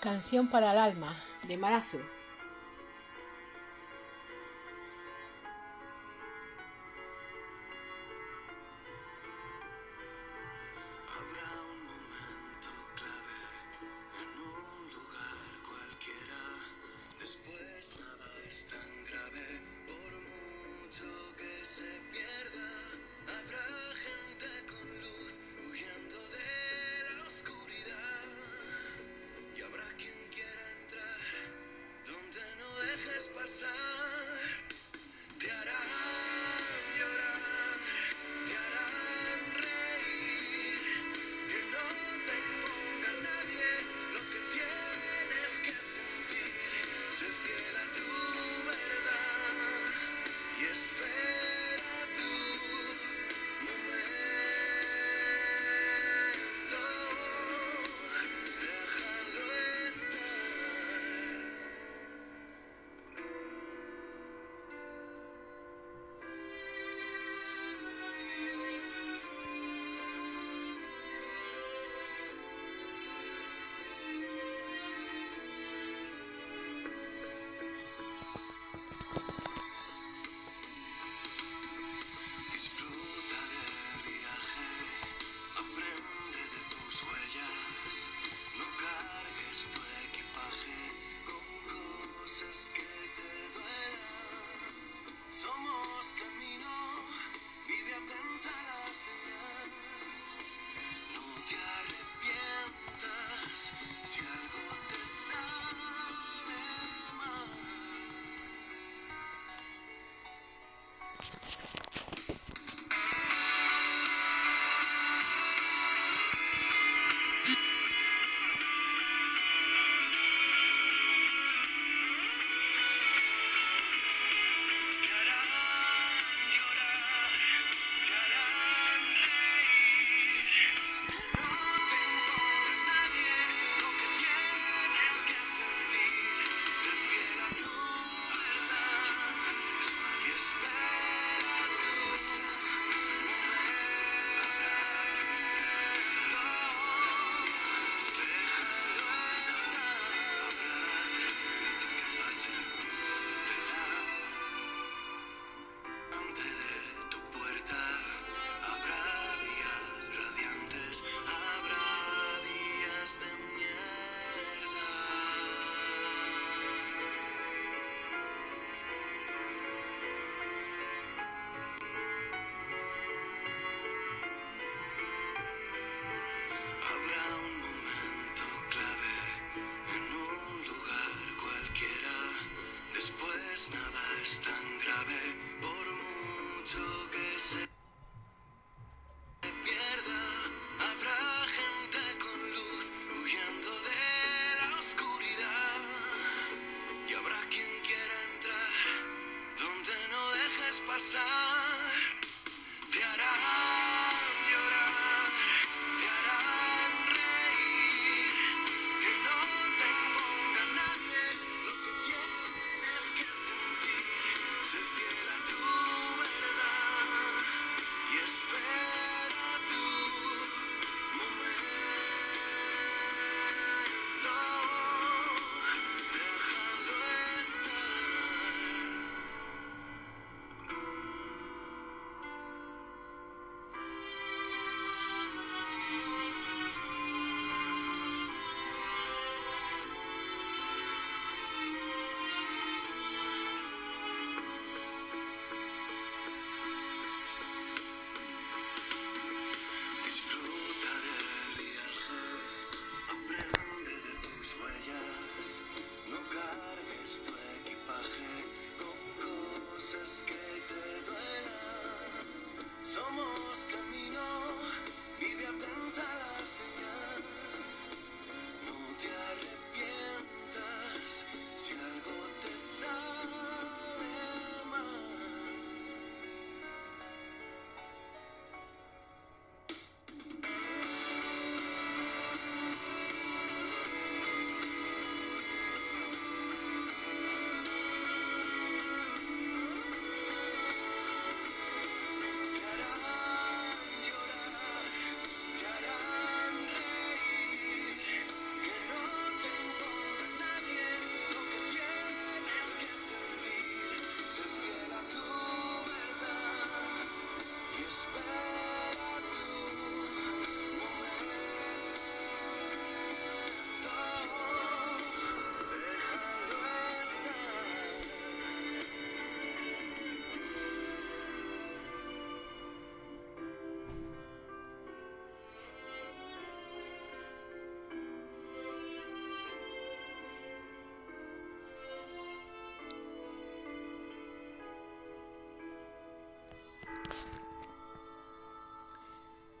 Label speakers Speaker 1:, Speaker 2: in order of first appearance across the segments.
Speaker 1: Canción para el alma, de Marazu.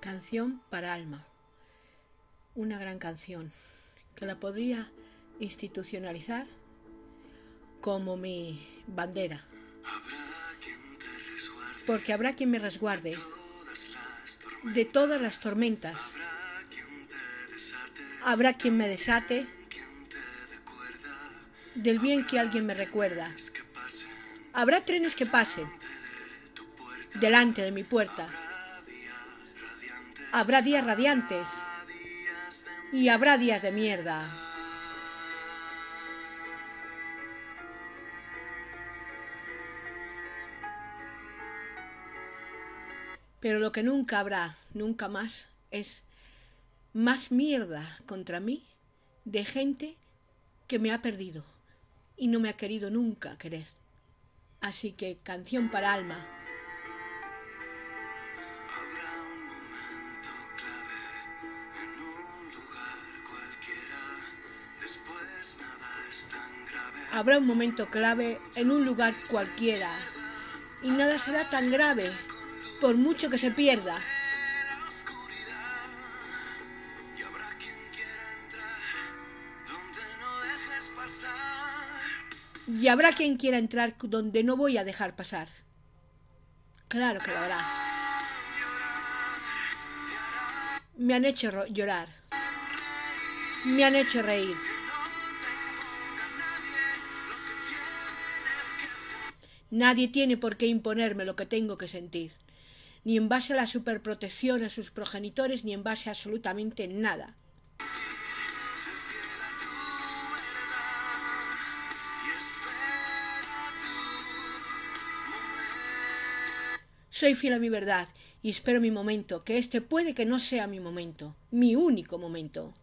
Speaker 1: Canción para alma. Una gran canción que la podría institucionalizar como mi bandera. Porque habrá quien me resguarde de todas las tormentas. Habrá quien me desate del bien que alguien me recuerda. Habrá trenes que pasen delante de mi puerta. Habrá días radiantes y habrá días de mierda. Pero lo que nunca habrá, nunca más, es más mierda contra mí de gente que me ha perdido y no me ha querido nunca querer. Así que canción para alma. Habrá un momento clave en un lugar cualquiera y nada será tan grave por mucho que se pierda. Y habrá quien quiera entrar donde no voy a dejar pasar. Claro que lo habrá. Me han hecho llorar. Me han hecho reír. Nadie tiene por qué imponerme lo que tengo que sentir, ni en base a la superprotección a sus progenitores, ni en base a absolutamente nada. Soy fiel a mi verdad y espero mi momento, que este puede que no sea mi momento, mi único momento.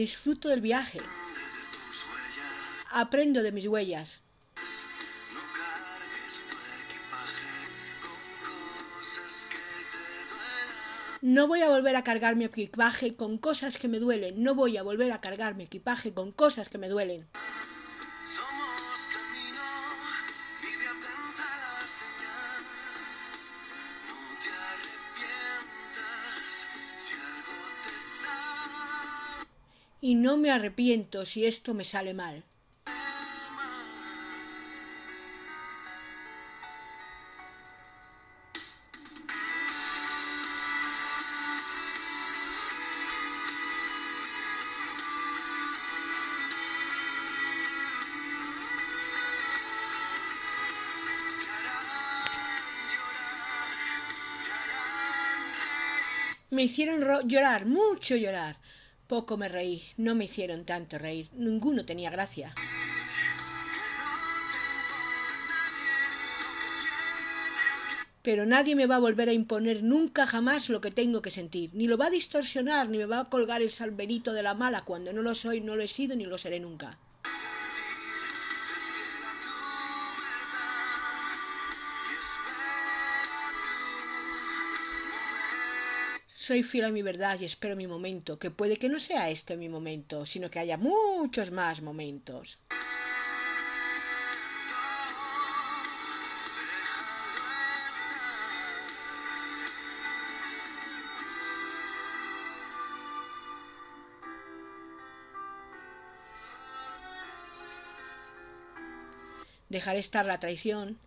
Speaker 1: Disfruto del viaje. Aprendo de mis huellas. No voy a volver a cargar mi equipaje con cosas que me duelen. No voy a volver a cargar mi equipaje con cosas que me duelen. Y no me arrepiento si esto me sale mal. Me hicieron llorar, mucho llorar. Poco me reí, no me hicieron tanto reír, ninguno tenía gracia. Pero nadie me va a volver a imponer nunca jamás lo que tengo que sentir, ni lo va a distorsionar, ni me va a colgar el salverito de la mala cuando no lo soy, no lo he sido, ni lo seré nunca. Soy fiel a mi verdad y espero mi momento, que puede que no sea este mi momento, sino que haya muchos más momentos. Dejar estar la traición,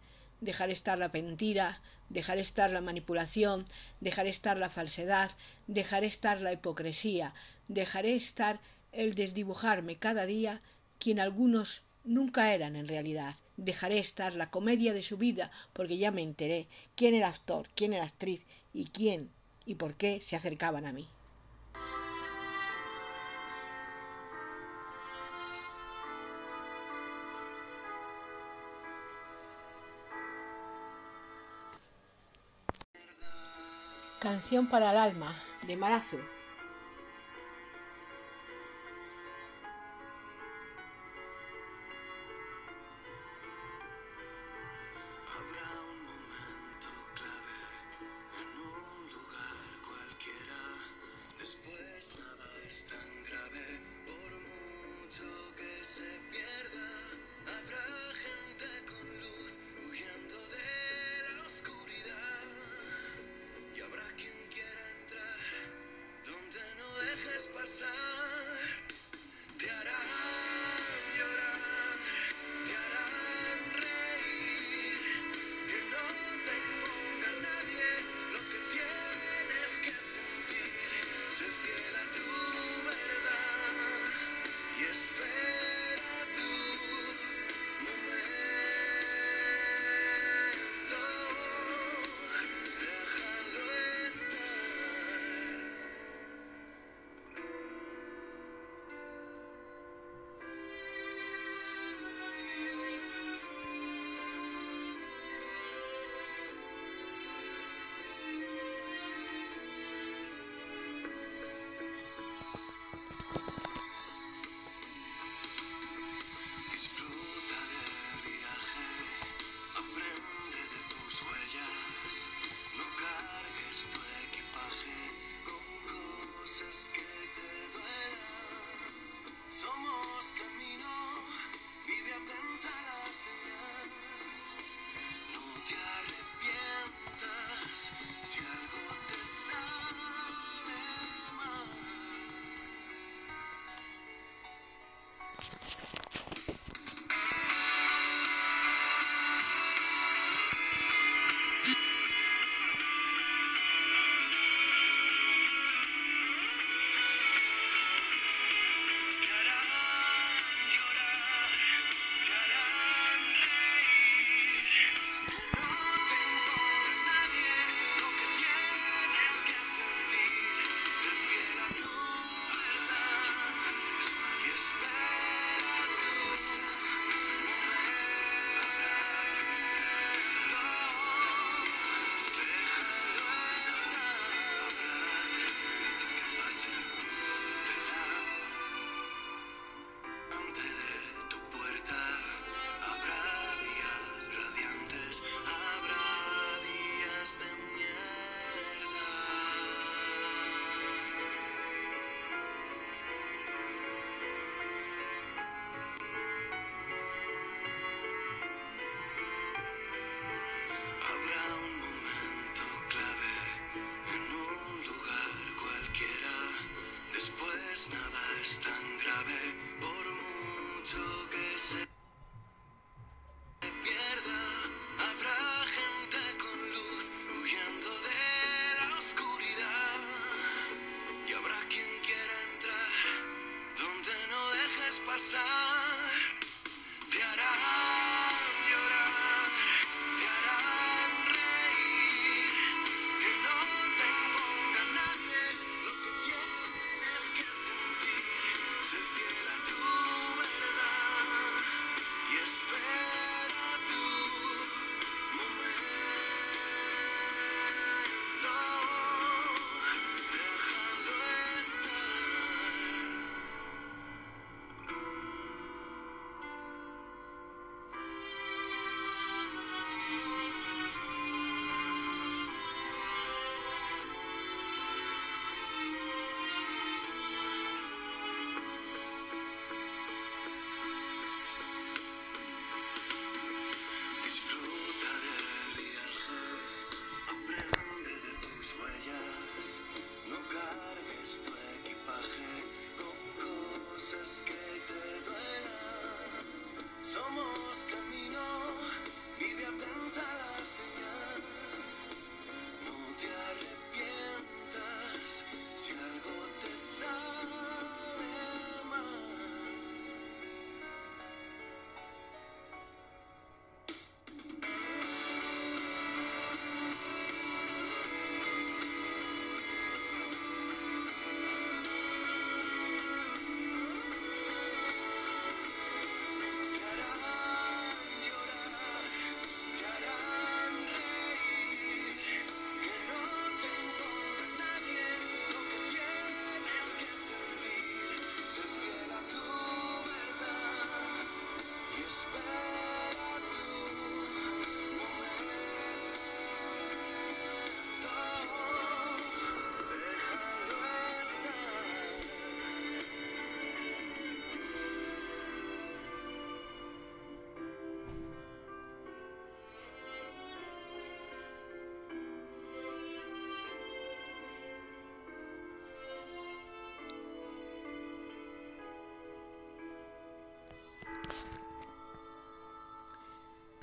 Speaker 1: dejar estar la mentira, dejar estar la manipulación, dejar estar la falsedad, dejar estar la hipocresía, dejaré estar el desdibujarme cada día quien algunos nunca eran en realidad. Dejaré estar la comedia de su vida porque ya me enteré quién era actor, quién era actriz y quién y por qué se acercaban a mí. Canción para el alma, de Marazu.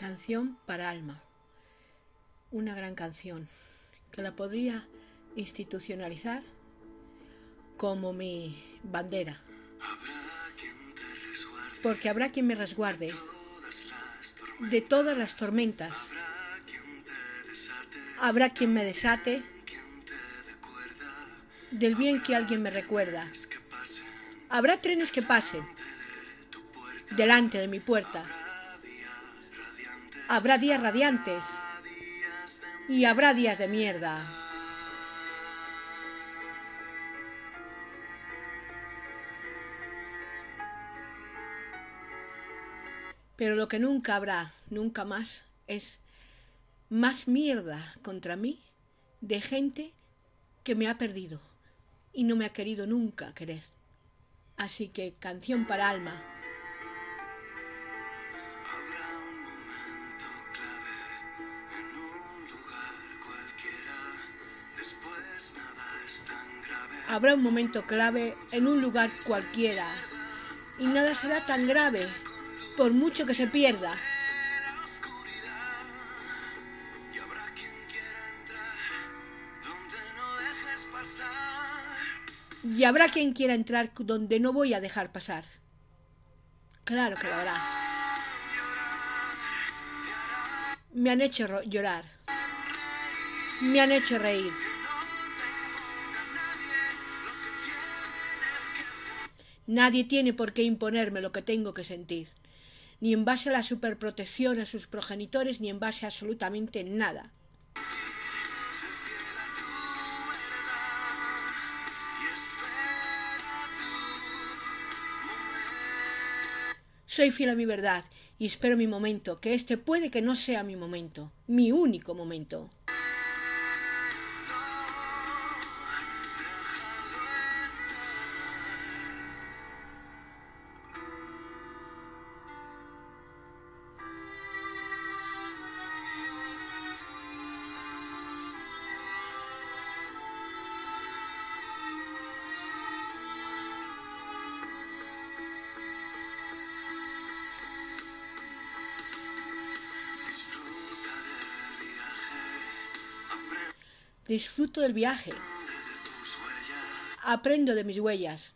Speaker 1: Canción para alma. Una gran canción que la podría institucionalizar como mi bandera. Porque habrá quien me resguarde de todas las tormentas. Habrá quien me desate del bien que alguien me recuerda. Habrá trenes que pasen delante de mi puerta Habrá días radiantes y habrá días de mierda. Pero lo que nunca habrá, nunca más, es más mierda contra mí de gente que me ha perdido y no me ha querido nunca querer. Así que canción para alma. Habrá un momento clave en un lugar cualquiera y nada será tan grave por mucho que se pierda. Y habrá quien quiera entrar donde no voy a dejar pasar. Claro que lo habrá. Me han hecho llorar. Me han hecho reír. Nadie tiene por qué imponerme lo que tengo que sentir, ni en base a la superprotección a sus progenitores, ni en base a absolutamente nada. Soy fiel a mi verdad y espero mi momento, que este puede que no sea mi momento, mi único momento. Disfruto del viaje. Aprendo de mis huellas.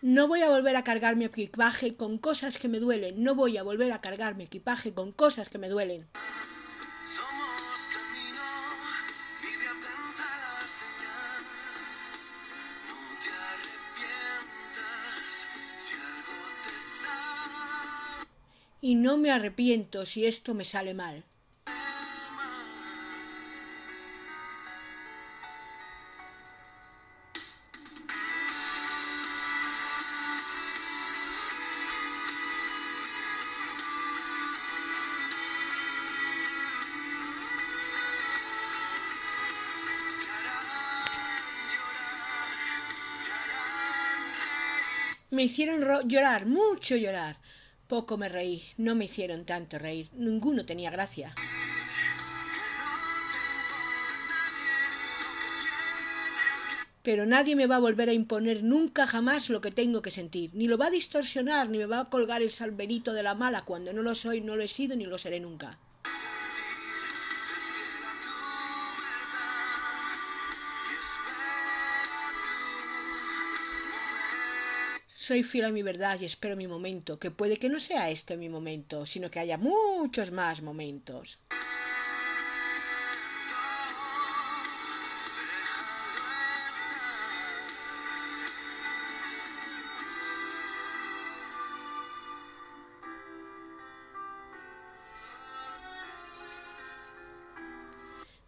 Speaker 1: No voy a volver a cargar mi equipaje con cosas que me duelen. No voy a volver a cargar mi equipaje con cosas que me duelen. Y no me arrepiento si esto me sale mal. Me hicieron llorar, mucho llorar. Poco me reí, no me hicieron tanto reír, ninguno tenía gracia. Pero nadie me va a volver a imponer nunca jamás lo que tengo que sentir, ni lo va a distorsionar, ni me va a colgar el salverito de la mala cuando no lo soy, no lo he sido, ni lo seré nunca. Soy fiel a mi verdad y espero mi momento, que puede que no sea este mi momento, sino que haya muchos más momentos.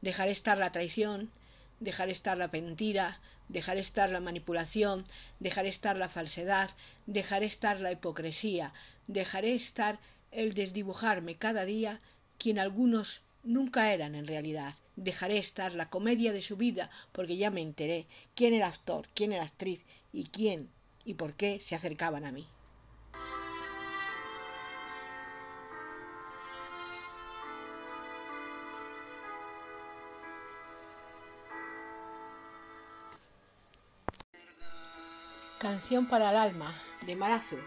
Speaker 1: Dejar estar la traición, dejar estar la mentira, dejar estar la manipulación, dejar estar la falsedad, dejar estar la hipocresía, dejaré estar el desdibujarme cada día quien algunos nunca eran en realidad. Dejaré estar la comedia de su vida porque ya me enteré quién era actor, quién era actriz y quién y por qué se acercaban a mí. Canción para el alma, de Marazu.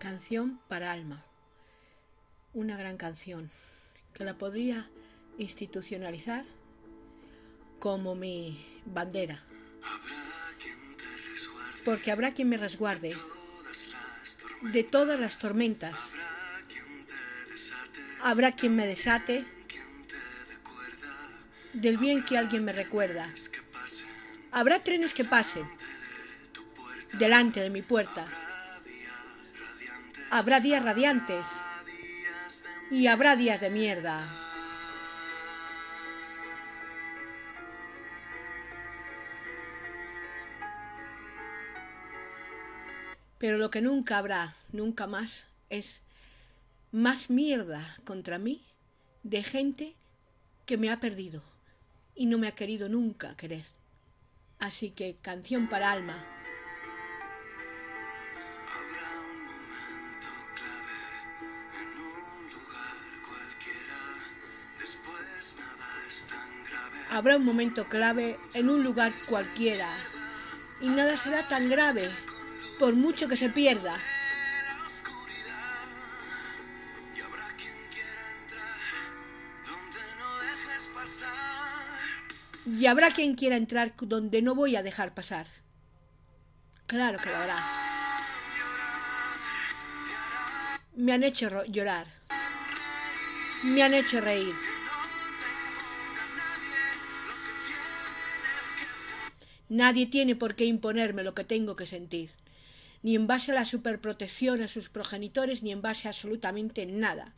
Speaker 1: Canción para alma. Una gran canción que la podría institucionalizar como mi bandera. Porque habrá quien me resguarde de todas las tormentas. Habrá quien me desate del bien que alguien me recuerda. Habrá trenes que pasen delante de mi puerta Habrá días radiantes y habrá días de mierda. Pero lo que nunca habrá, nunca más, es más mierda contra mí de gente que me ha perdido y no me ha querido nunca querer. Así que canción para alma. Habrá un momento clave en un lugar cualquiera y nada será tan grave por mucho que se pierda. Y habrá quien quiera entrar donde no voy a dejar pasar. Claro que lo habrá. Me han hecho llorar. Me han hecho reír. Nadie tiene por qué imponerme lo que tengo que sentir, ni en base a la superprotección a sus progenitores, ni en base a absolutamente nada.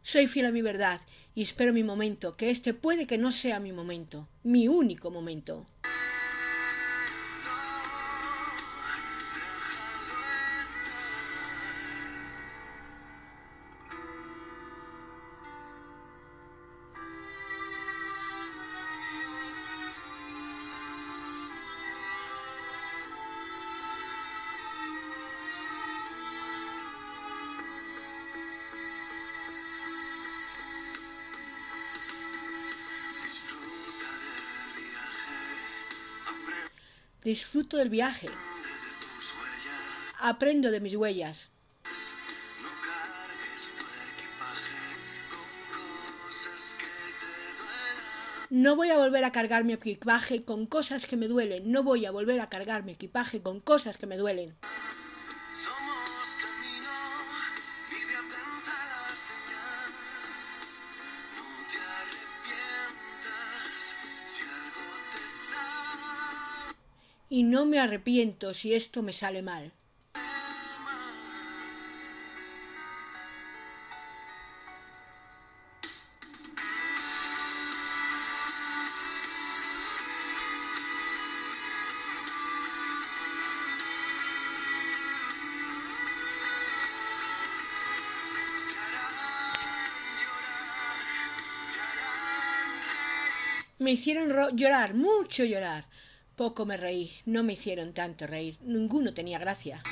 Speaker 1: Soy fiel a mi verdad y espero mi momento, que este puede que no sea mi momento, mi único momento. Disfruto del viaje. Aprendo de mis huellas. No voy a volver a cargar mi equipaje con cosas que me duelen. No voy a volver a cargar mi equipaje con cosas que me duelen. Y no me arrepiento si esto me sale mal. Me hicieron llorar, mucho llorar. Poco me reí, no me hicieron tanto reír, ninguno tenía gracia.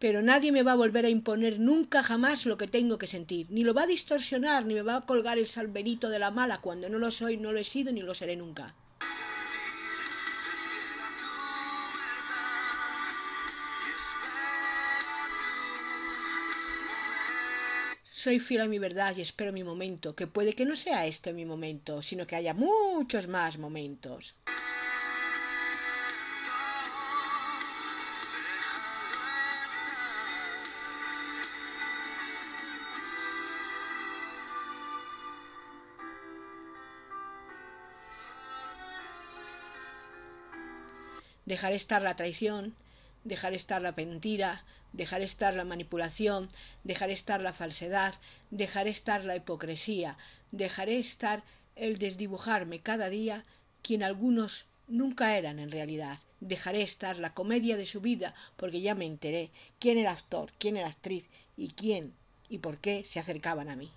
Speaker 1: Pero nadie me va a volver a imponer nunca jamás lo que tengo que sentir, ni lo va a distorsionar, ni me va a colgar el salverito de la mala cuando no lo soy, no lo he sido, ni lo seré nunca. Soy fiel a mi verdad y espero mi momento, que puede que no sea este mi momento, sino que haya muchos más momentos. Dejar estar la traición, dejar estar la mentira, dejar estar la manipulación, dejar estar la falsedad, dejar estar la hipocresía, dejaré estar el desdibujarme cada día quien algunos nunca eran en realidad. Dejaré estar la comedia de su vida porque ya me enteré quién era actor, quién era actriz y quién y por qué se acercaban a mí.